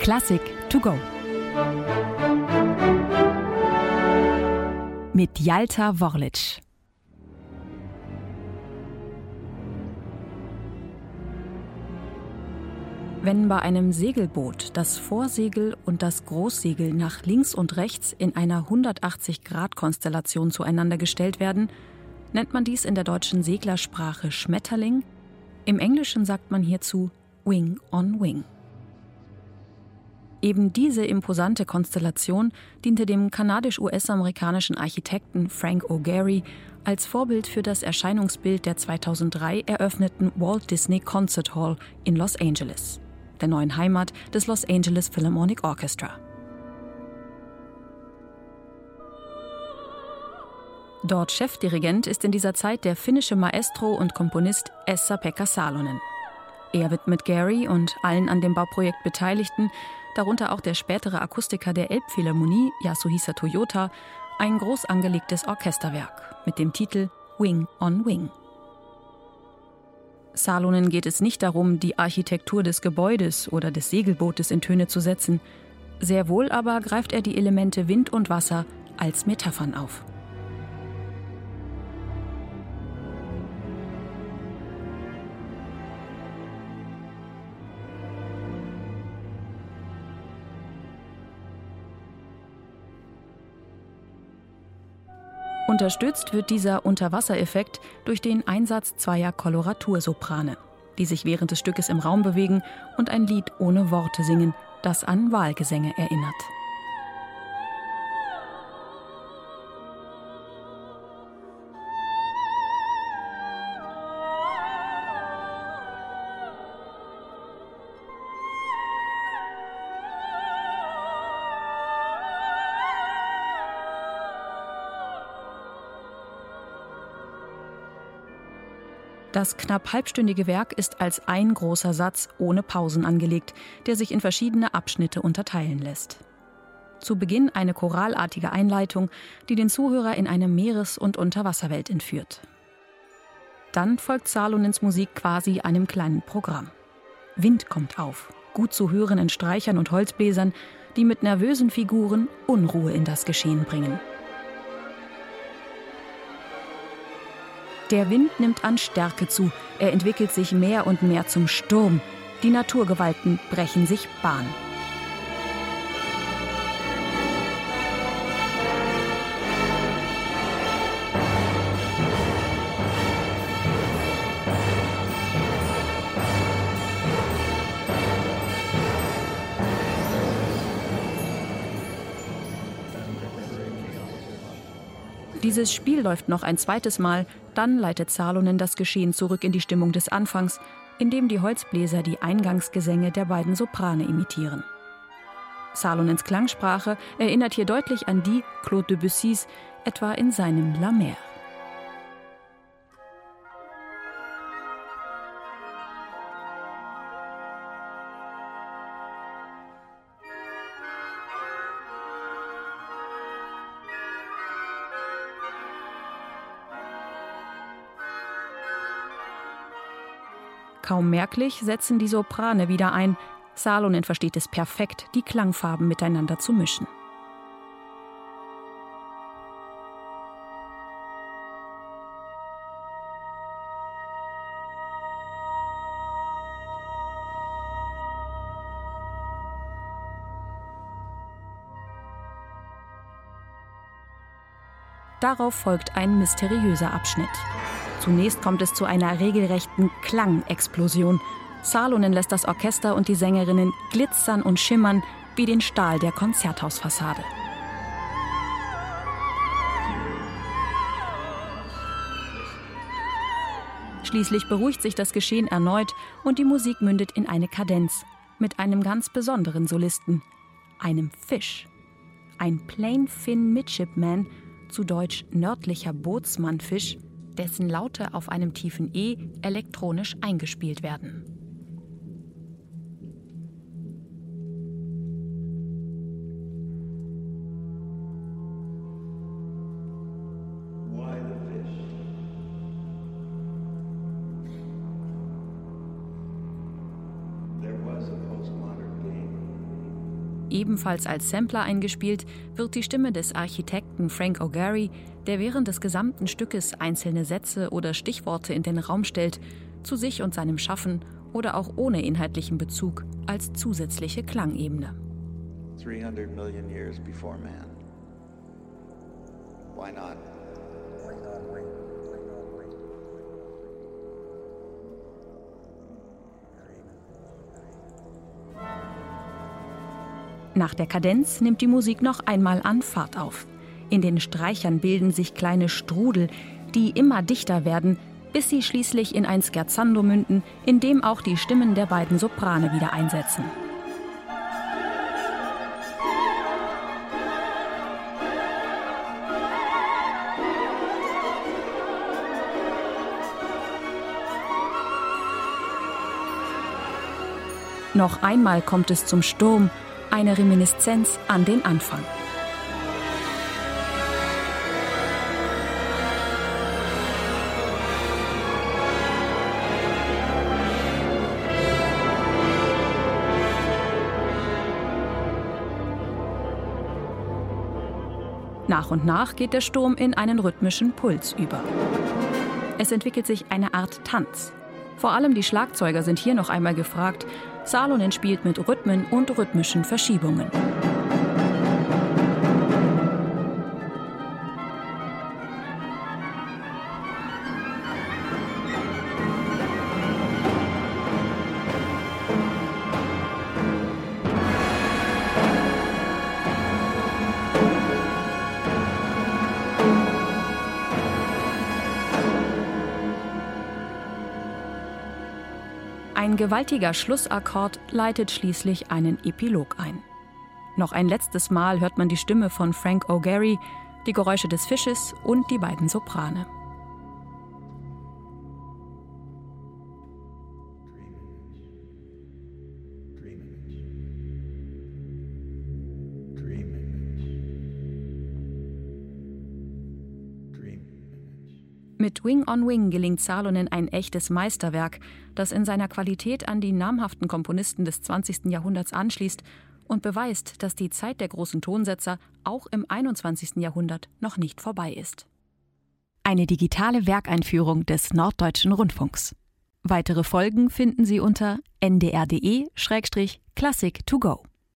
Klassik to go. Mit Jalta Worlic. Wenn bei einem Segelboot das Vorsegel und das Großsegel nach links und rechts in einer 180-Grad-Konstellation zueinander gestellt werden, nennt man dies in der deutschen Seglersprache Schmetterling. Im Englischen sagt man hierzu Wing on Wing. Eben diese imposante Konstellation diente dem kanadisch-US-amerikanischen Architekten Frank O'Gary als Vorbild für das Erscheinungsbild der 2003 eröffneten Walt Disney Concert Hall in Los Angeles der neuen Heimat des Los Angeles Philharmonic Orchestra. Dort Chefdirigent ist in dieser Zeit der finnische Maestro und Komponist Essa-Pekka Salonen. Er wird mit Gary und allen an dem Bauprojekt Beteiligten, darunter auch der spätere Akustiker der Elbphilharmonie Yasuhisa Toyota, ein groß angelegtes Orchesterwerk mit dem Titel Wing on Wing. Salonen geht es nicht darum, die Architektur des Gebäudes oder des Segelbootes in Töne zu setzen. Sehr wohl aber greift er die Elemente Wind und Wasser als Metaphern auf. Unterstützt wird dieser Unterwassereffekt durch den Einsatz zweier Koloratursoprane, die sich während des Stückes im Raum bewegen und ein Lied ohne Worte singen, das an Wahlgesänge erinnert. Das knapp halbstündige Werk ist als ein großer Satz ohne Pausen angelegt, der sich in verschiedene Abschnitte unterteilen lässt. Zu Beginn eine choralartige Einleitung, die den Zuhörer in eine Meeres- und Unterwasserwelt entführt. Dann folgt Salonens Musik quasi einem kleinen Programm. Wind kommt auf, gut zu hören in Streichern und Holzbläsern, die mit nervösen Figuren Unruhe in das Geschehen bringen. Der Wind nimmt an Stärke zu, er entwickelt sich mehr und mehr zum Sturm. Die Naturgewalten brechen sich Bahn. Dieses Spiel läuft noch ein zweites Mal, dann leitet Salonen das Geschehen zurück in die Stimmung des Anfangs, indem die Holzbläser die Eingangsgesänge der beiden Soprane imitieren. Salonens Klangsprache erinnert hier deutlich an die Claude Debussys, etwa in seinem La Mer. Kaum merklich setzen die Soprane wieder ein. Salonen versteht es perfekt, die Klangfarben miteinander zu mischen. Darauf folgt ein mysteriöser Abschnitt. Zunächst kommt es zu einer regelrechten Klangexplosion. Salonen lässt das Orchester und die Sängerinnen glitzern und schimmern wie den Stahl der Konzerthausfassade. Schließlich beruhigt sich das Geschehen erneut und die Musik mündet in eine Kadenz mit einem ganz besonderen Solisten, einem Fisch. Ein Plain Fin Midshipman, zu Deutsch nördlicher Bootsmannfisch, dessen Laute auf einem tiefen E elektronisch eingespielt werden. Ebenfalls als Sampler eingespielt wird die Stimme des Architekten Frank O'Gary, der während des gesamten Stückes einzelne Sätze oder Stichworte in den Raum stellt, zu sich und seinem Schaffen oder auch ohne inhaltlichen Bezug als zusätzliche Klangebene. 300 million years before man. Why not? Nach der Kadenz nimmt die Musik noch einmal an Fahrt auf. In den Streichern bilden sich kleine Strudel, die immer dichter werden, bis sie schließlich in ein Scherzando münden, in dem auch die Stimmen der beiden Soprane wieder einsetzen. Noch einmal kommt es zum Sturm, eine Reminiszenz an den Anfang. Nach und nach geht der Sturm in einen rhythmischen Puls über. Es entwickelt sich eine Art Tanz. Vor allem die Schlagzeuger sind hier noch einmal gefragt. Salonen spielt mit Rhythmen und rhythmischen Verschiebungen. Ein gewaltiger Schlussakkord leitet schließlich einen Epilog ein. Noch ein letztes Mal hört man die Stimme von Frank O'Gary, die Geräusche des Fisches und die beiden Soprane. Mit Wing on Wing gelingt Salonen ein echtes Meisterwerk, das in seiner Qualität an die namhaften Komponisten des 20. Jahrhunderts anschließt und beweist, dass die Zeit der großen Tonsetzer auch im 21. Jahrhundert noch nicht vorbei ist. Eine digitale Werkeinführung des Norddeutschen Rundfunks. Weitere Folgen finden Sie unter ndr.de-classic to go.